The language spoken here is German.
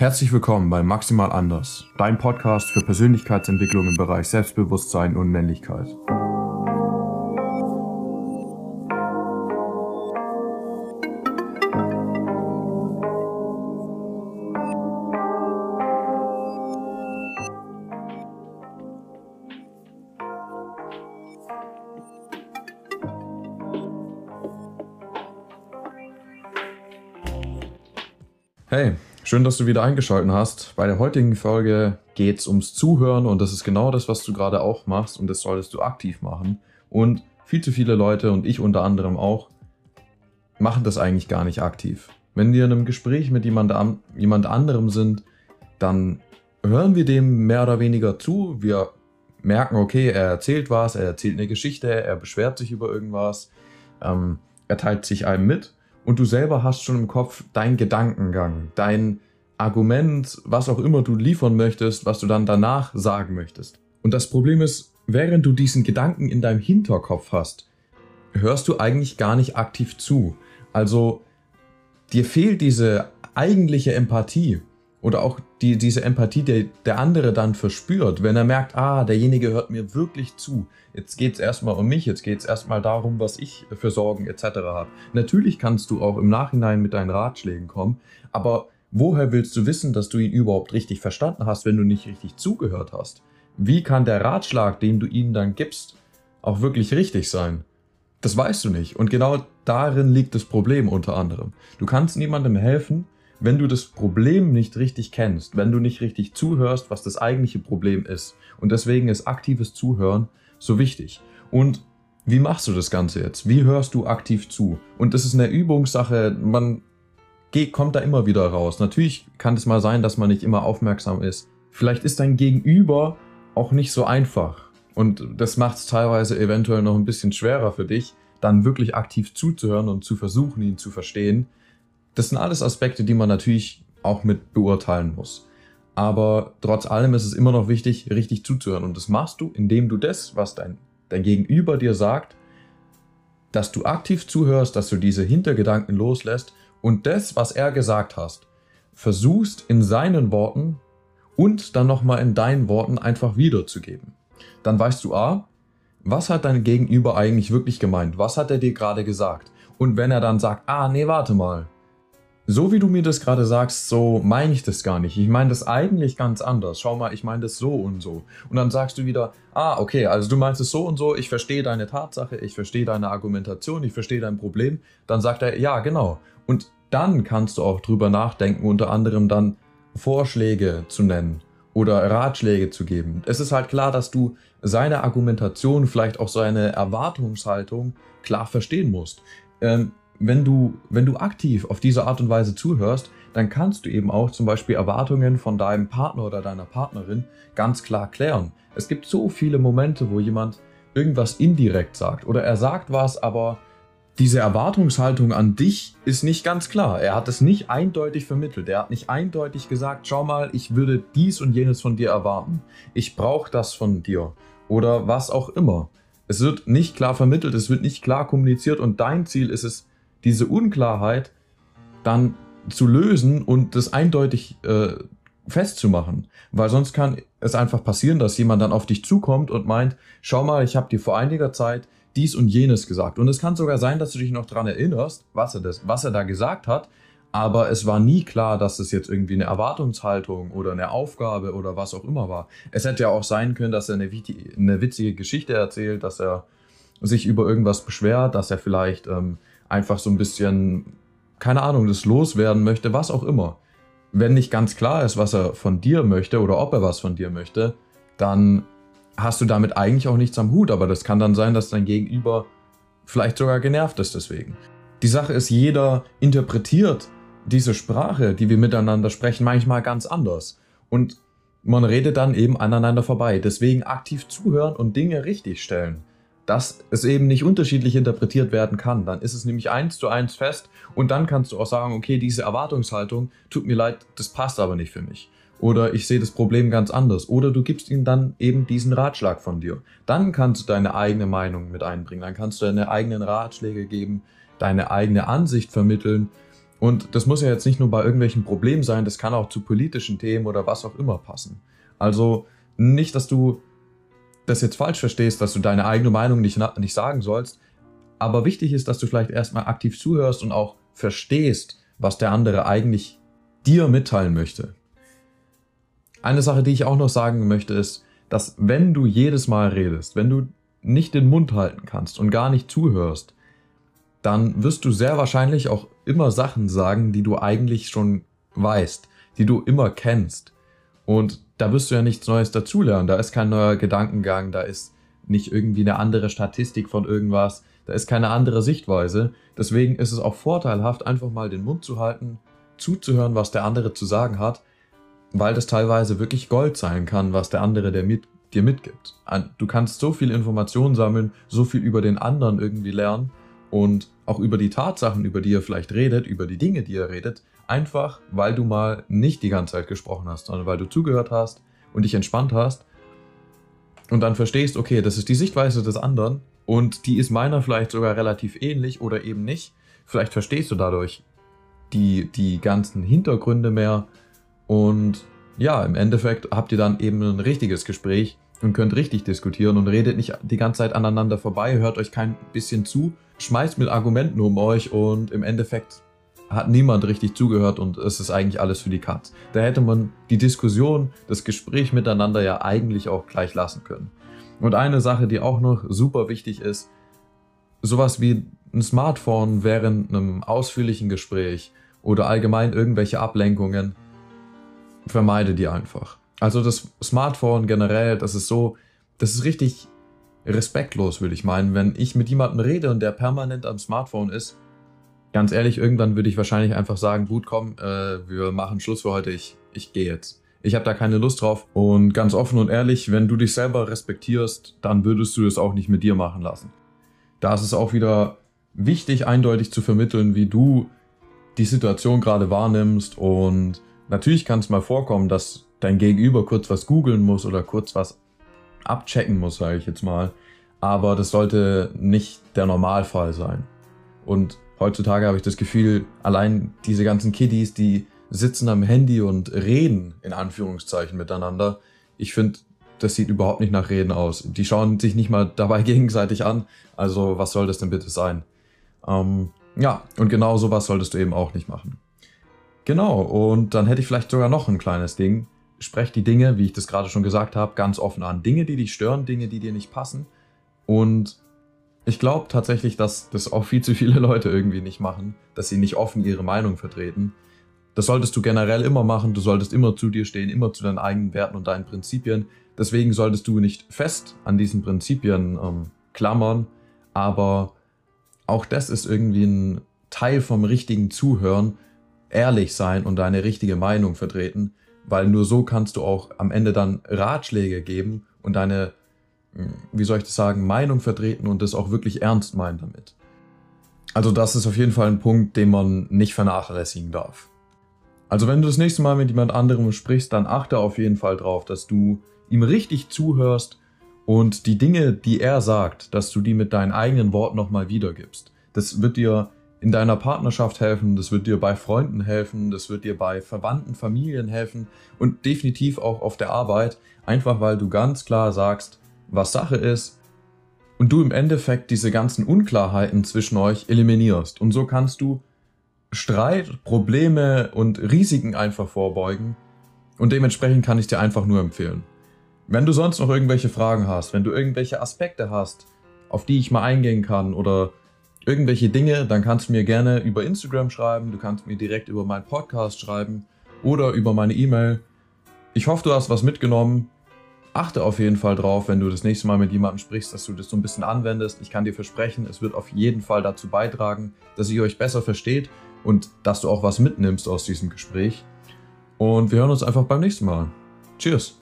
Herzlich willkommen bei Maximal Anders, dein Podcast für Persönlichkeitsentwicklung im Bereich Selbstbewusstsein und Männlichkeit. Hey, schön, dass du wieder eingeschaltet hast. Bei der heutigen Folge geht es ums Zuhören und das ist genau das, was du gerade auch machst und das solltest du aktiv machen. Und viel zu viele Leute und ich unter anderem auch machen das eigentlich gar nicht aktiv. Wenn wir in einem Gespräch mit jemand, jemand anderem sind, dann hören wir dem mehr oder weniger zu. Wir merken, okay, er erzählt was, er erzählt eine Geschichte, er beschwert sich über irgendwas, ähm, er teilt sich einem mit und du selber hast schon im Kopf deinen Gedankengang, dein Argument, was auch immer du liefern möchtest, was du dann danach sagen möchtest. Und das Problem ist, während du diesen Gedanken in deinem Hinterkopf hast, hörst du eigentlich gar nicht aktiv zu. Also dir fehlt diese eigentliche Empathie oder auch die, diese Empathie, die der andere dann verspürt, wenn er merkt, ah, derjenige hört mir wirklich zu. Jetzt geht es erstmal um mich, jetzt geht es erstmal darum, was ich für Sorgen etc. habe. Natürlich kannst du auch im Nachhinein mit deinen Ratschlägen kommen, aber woher willst du wissen, dass du ihn überhaupt richtig verstanden hast, wenn du nicht richtig zugehört hast? Wie kann der Ratschlag, den du ihnen dann gibst, auch wirklich richtig sein? Das weißt du nicht. Und genau darin liegt das Problem unter anderem. Du kannst niemandem helfen, wenn du das Problem nicht richtig kennst, wenn du nicht richtig zuhörst, was das eigentliche Problem ist. Und deswegen ist aktives Zuhören so wichtig. Und wie machst du das Ganze jetzt? Wie hörst du aktiv zu? Und das ist eine Übungssache, man geht, kommt da immer wieder raus. Natürlich kann es mal sein, dass man nicht immer aufmerksam ist. Vielleicht ist dein Gegenüber auch nicht so einfach. Und das macht es teilweise eventuell noch ein bisschen schwerer für dich, dann wirklich aktiv zuzuhören und zu versuchen, ihn zu verstehen. Das sind alles Aspekte, die man natürlich auch mit beurteilen muss. Aber trotz allem ist es immer noch wichtig, richtig zuzuhören. Und das machst du, indem du das, was dein, dein Gegenüber dir sagt, dass du aktiv zuhörst, dass du diese Hintergedanken loslässt und das, was er gesagt hast, versuchst in seinen Worten und dann nochmal in deinen Worten einfach wiederzugeben. Dann weißt du, A, was hat dein Gegenüber eigentlich wirklich gemeint? Was hat er dir gerade gesagt? Und wenn er dann sagt, ah, nee, warte mal, so wie du mir das gerade sagst, so meine ich das gar nicht. Ich meine das eigentlich ganz anders. Schau mal, ich meine das so und so. Und dann sagst du wieder, ah, okay, also du meinst es so und so, ich verstehe deine Tatsache, ich verstehe deine Argumentation, ich verstehe dein Problem. Dann sagt er, ja, genau. Und dann kannst du auch drüber nachdenken, unter anderem dann Vorschläge zu nennen oder Ratschläge zu geben. Es ist halt klar, dass du seine Argumentation, vielleicht auch seine Erwartungshaltung klar verstehen musst. Ähm, wenn du, wenn du aktiv auf diese Art und Weise zuhörst, dann kannst du eben auch zum Beispiel Erwartungen von deinem Partner oder deiner Partnerin ganz klar klären. Es gibt so viele Momente, wo jemand irgendwas indirekt sagt oder er sagt was, aber diese Erwartungshaltung an dich ist nicht ganz klar. Er hat es nicht eindeutig vermittelt. Er hat nicht eindeutig gesagt, schau mal, ich würde dies und jenes von dir erwarten. Ich brauche das von dir. Oder was auch immer. Es wird nicht klar vermittelt, es wird nicht klar kommuniziert und dein Ziel ist es, diese Unklarheit dann zu lösen und das eindeutig äh, festzumachen. Weil sonst kann es einfach passieren, dass jemand dann auf dich zukommt und meint, schau mal, ich habe dir vor einiger Zeit dies und jenes gesagt. Und es kann sogar sein, dass du dich noch daran erinnerst, was er, das, was er da gesagt hat, aber es war nie klar, dass es jetzt irgendwie eine Erwartungshaltung oder eine Aufgabe oder was auch immer war. Es hätte ja auch sein können, dass er eine, eine witzige Geschichte erzählt, dass er sich über irgendwas beschwert, dass er vielleicht ähm, einfach so ein bisschen, keine Ahnung, das loswerden möchte, was auch immer. Wenn nicht ganz klar ist, was er von dir möchte oder ob er was von dir möchte, dann hast du damit eigentlich auch nichts am Hut, aber das kann dann sein, dass dein Gegenüber vielleicht sogar genervt ist deswegen. Die Sache ist, jeder interpretiert diese Sprache, die wir miteinander sprechen, manchmal ganz anders. Und man redet dann eben aneinander vorbei. Deswegen aktiv zuhören und Dinge richtig stellen dass es eben nicht unterschiedlich interpretiert werden kann. Dann ist es nämlich eins zu eins fest und dann kannst du auch sagen, okay, diese Erwartungshaltung, tut mir leid, das passt aber nicht für mich. Oder ich sehe das Problem ganz anders. Oder du gibst ihm dann eben diesen Ratschlag von dir. Dann kannst du deine eigene Meinung mit einbringen. Dann kannst du deine eigenen Ratschläge geben, deine eigene Ansicht vermitteln. Und das muss ja jetzt nicht nur bei irgendwelchen Problemen sein, das kann auch zu politischen Themen oder was auch immer passen. Also nicht, dass du das jetzt falsch verstehst, dass du deine eigene Meinung nicht, nicht sagen sollst, aber wichtig ist, dass du vielleicht erstmal aktiv zuhörst und auch verstehst, was der andere eigentlich dir mitteilen möchte. Eine Sache, die ich auch noch sagen möchte, ist, dass wenn du jedes Mal redest, wenn du nicht den Mund halten kannst und gar nicht zuhörst, dann wirst du sehr wahrscheinlich auch immer Sachen sagen, die du eigentlich schon weißt, die du immer kennst. Und da wirst du ja nichts Neues dazulernen. Da ist kein neuer Gedankengang, da ist nicht irgendwie eine andere Statistik von irgendwas, da ist keine andere Sichtweise. Deswegen ist es auch vorteilhaft, einfach mal den Mund zu halten, zuzuhören, was der andere zu sagen hat, weil das teilweise wirklich Gold sein kann, was der andere der mit, dir mitgibt. Du kannst so viel Informationen sammeln, so viel über den anderen irgendwie lernen und auch über die Tatsachen, über die er vielleicht redet, über die Dinge, die er redet, einfach weil du mal nicht die ganze Zeit gesprochen hast, sondern weil du zugehört hast und dich entspannt hast und dann verstehst, okay, das ist die Sichtweise des anderen und die ist meiner vielleicht sogar relativ ähnlich oder eben nicht. Vielleicht verstehst du dadurch die, die ganzen Hintergründe mehr und ja, im Endeffekt habt ihr dann eben ein richtiges Gespräch und könnt richtig diskutieren und redet nicht die ganze Zeit aneinander vorbei, hört euch kein bisschen zu, schmeißt mit Argumenten um euch und im Endeffekt hat niemand richtig zugehört und es ist eigentlich alles für die Katz. Da hätte man die Diskussion, das Gespräch miteinander ja eigentlich auch gleich lassen können. Und eine Sache, die auch noch super wichtig ist, sowas wie ein Smartphone während einem ausführlichen Gespräch oder allgemein irgendwelche Ablenkungen, vermeide die einfach. Also das Smartphone generell, das ist so, das ist richtig respektlos, würde ich meinen. Wenn ich mit jemandem rede und der permanent am Smartphone ist, ganz ehrlich, irgendwann würde ich wahrscheinlich einfach sagen, gut, komm, äh, wir machen Schluss für heute, ich, ich gehe jetzt. Ich habe da keine Lust drauf. Und ganz offen und ehrlich, wenn du dich selber respektierst, dann würdest du es auch nicht mit dir machen lassen. Da ist es auch wieder wichtig, eindeutig zu vermitteln, wie du die Situation gerade wahrnimmst. Und natürlich kann es mal vorkommen, dass dein Gegenüber kurz was googeln muss oder kurz was abchecken muss, sage ich jetzt mal. Aber das sollte nicht der Normalfall sein. Und heutzutage habe ich das Gefühl, allein diese ganzen Kiddies, die sitzen am Handy und reden in Anführungszeichen miteinander. Ich finde, das sieht überhaupt nicht nach Reden aus. Die schauen sich nicht mal dabei gegenseitig an. Also was soll das denn bitte sein? Ähm, ja, und genau sowas solltest du eben auch nicht machen. Genau, und dann hätte ich vielleicht sogar noch ein kleines Ding. Sprech die Dinge, wie ich das gerade schon gesagt habe, ganz offen an. Dinge, die dich stören, Dinge, die dir nicht passen. Und ich glaube tatsächlich, dass das auch viel zu viele Leute irgendwie nicht machen, dass sie nicht offen ihre Meinung vertreten. Das solltest du generell immer machen. Du solltest immer zu dir stehen, immer zu deinen eigenen Werten und deinen Prinzipien. Deswegen solltest du nicht fest an diesen Prinzipien ähm, klammern. Aber auch das ist irgendwie ein Teil vom richtigen Zuhören. Ehrlich sein und deine richtige Meinung vertreten. Weil nur so kannst du auch am Ende dann Ratschläge geben und deine, wie soll ich das sagen, Meinung vertreten und das auch wirklich ernst meinen damit. Also das ist auf jeden Fall ein Punkt, den man nicht vernachlässigen darf. Also wenn du das nächste Mal mit jemand anderem sprichst, dann achte auf jeden Fall drauf, dass du ihm richtig zuhörst und die Dinge, die er sagt, dass du die mit deinen eigenen Worten nochmal wiedergibst. Das wird dir in deiner Partnerschaft helfen, das wird dir bei Freunden helfen, das wird dir bei Verwandten, Familien helfen und definitiv auch auf der Arbeit, einfach weil du ganz klar sagst, was Sache ist und du im Endeffekt diese ganzen Unklarheiten zwischen euch eliminierst. Und so kannst du Streit, Probleme und Risiken einfach vorbeugen. Und dementsprechend kann ich dir einfach nur empfehlen. Wenn du sonst noch irgendwelche Fragen hast, wenn du irgendwelche Aspekte hast, auf die ich mal eingehen kann oder irgendwelche Dinge, dann kannst du mir gerne über Instagram schreiben, du kannst mir direkt über meinen Podcast schreiben oder über meine E-Mail. Ich hoffe, du hast was mitgenommen. Achte auf jeden Fall drauf, wenn du das nächste Mal mit jemandem sprichst, dass du das so ein bisschen anwendest. Ich kann dir versprechen, es wird auf jeden Fall dazu beitragen, dass ihr euch besser versteht und dass du auch was mitnimmst aus diesem Gespräch. Und wir hören uns einfach beim nächsten Mal. Cheers!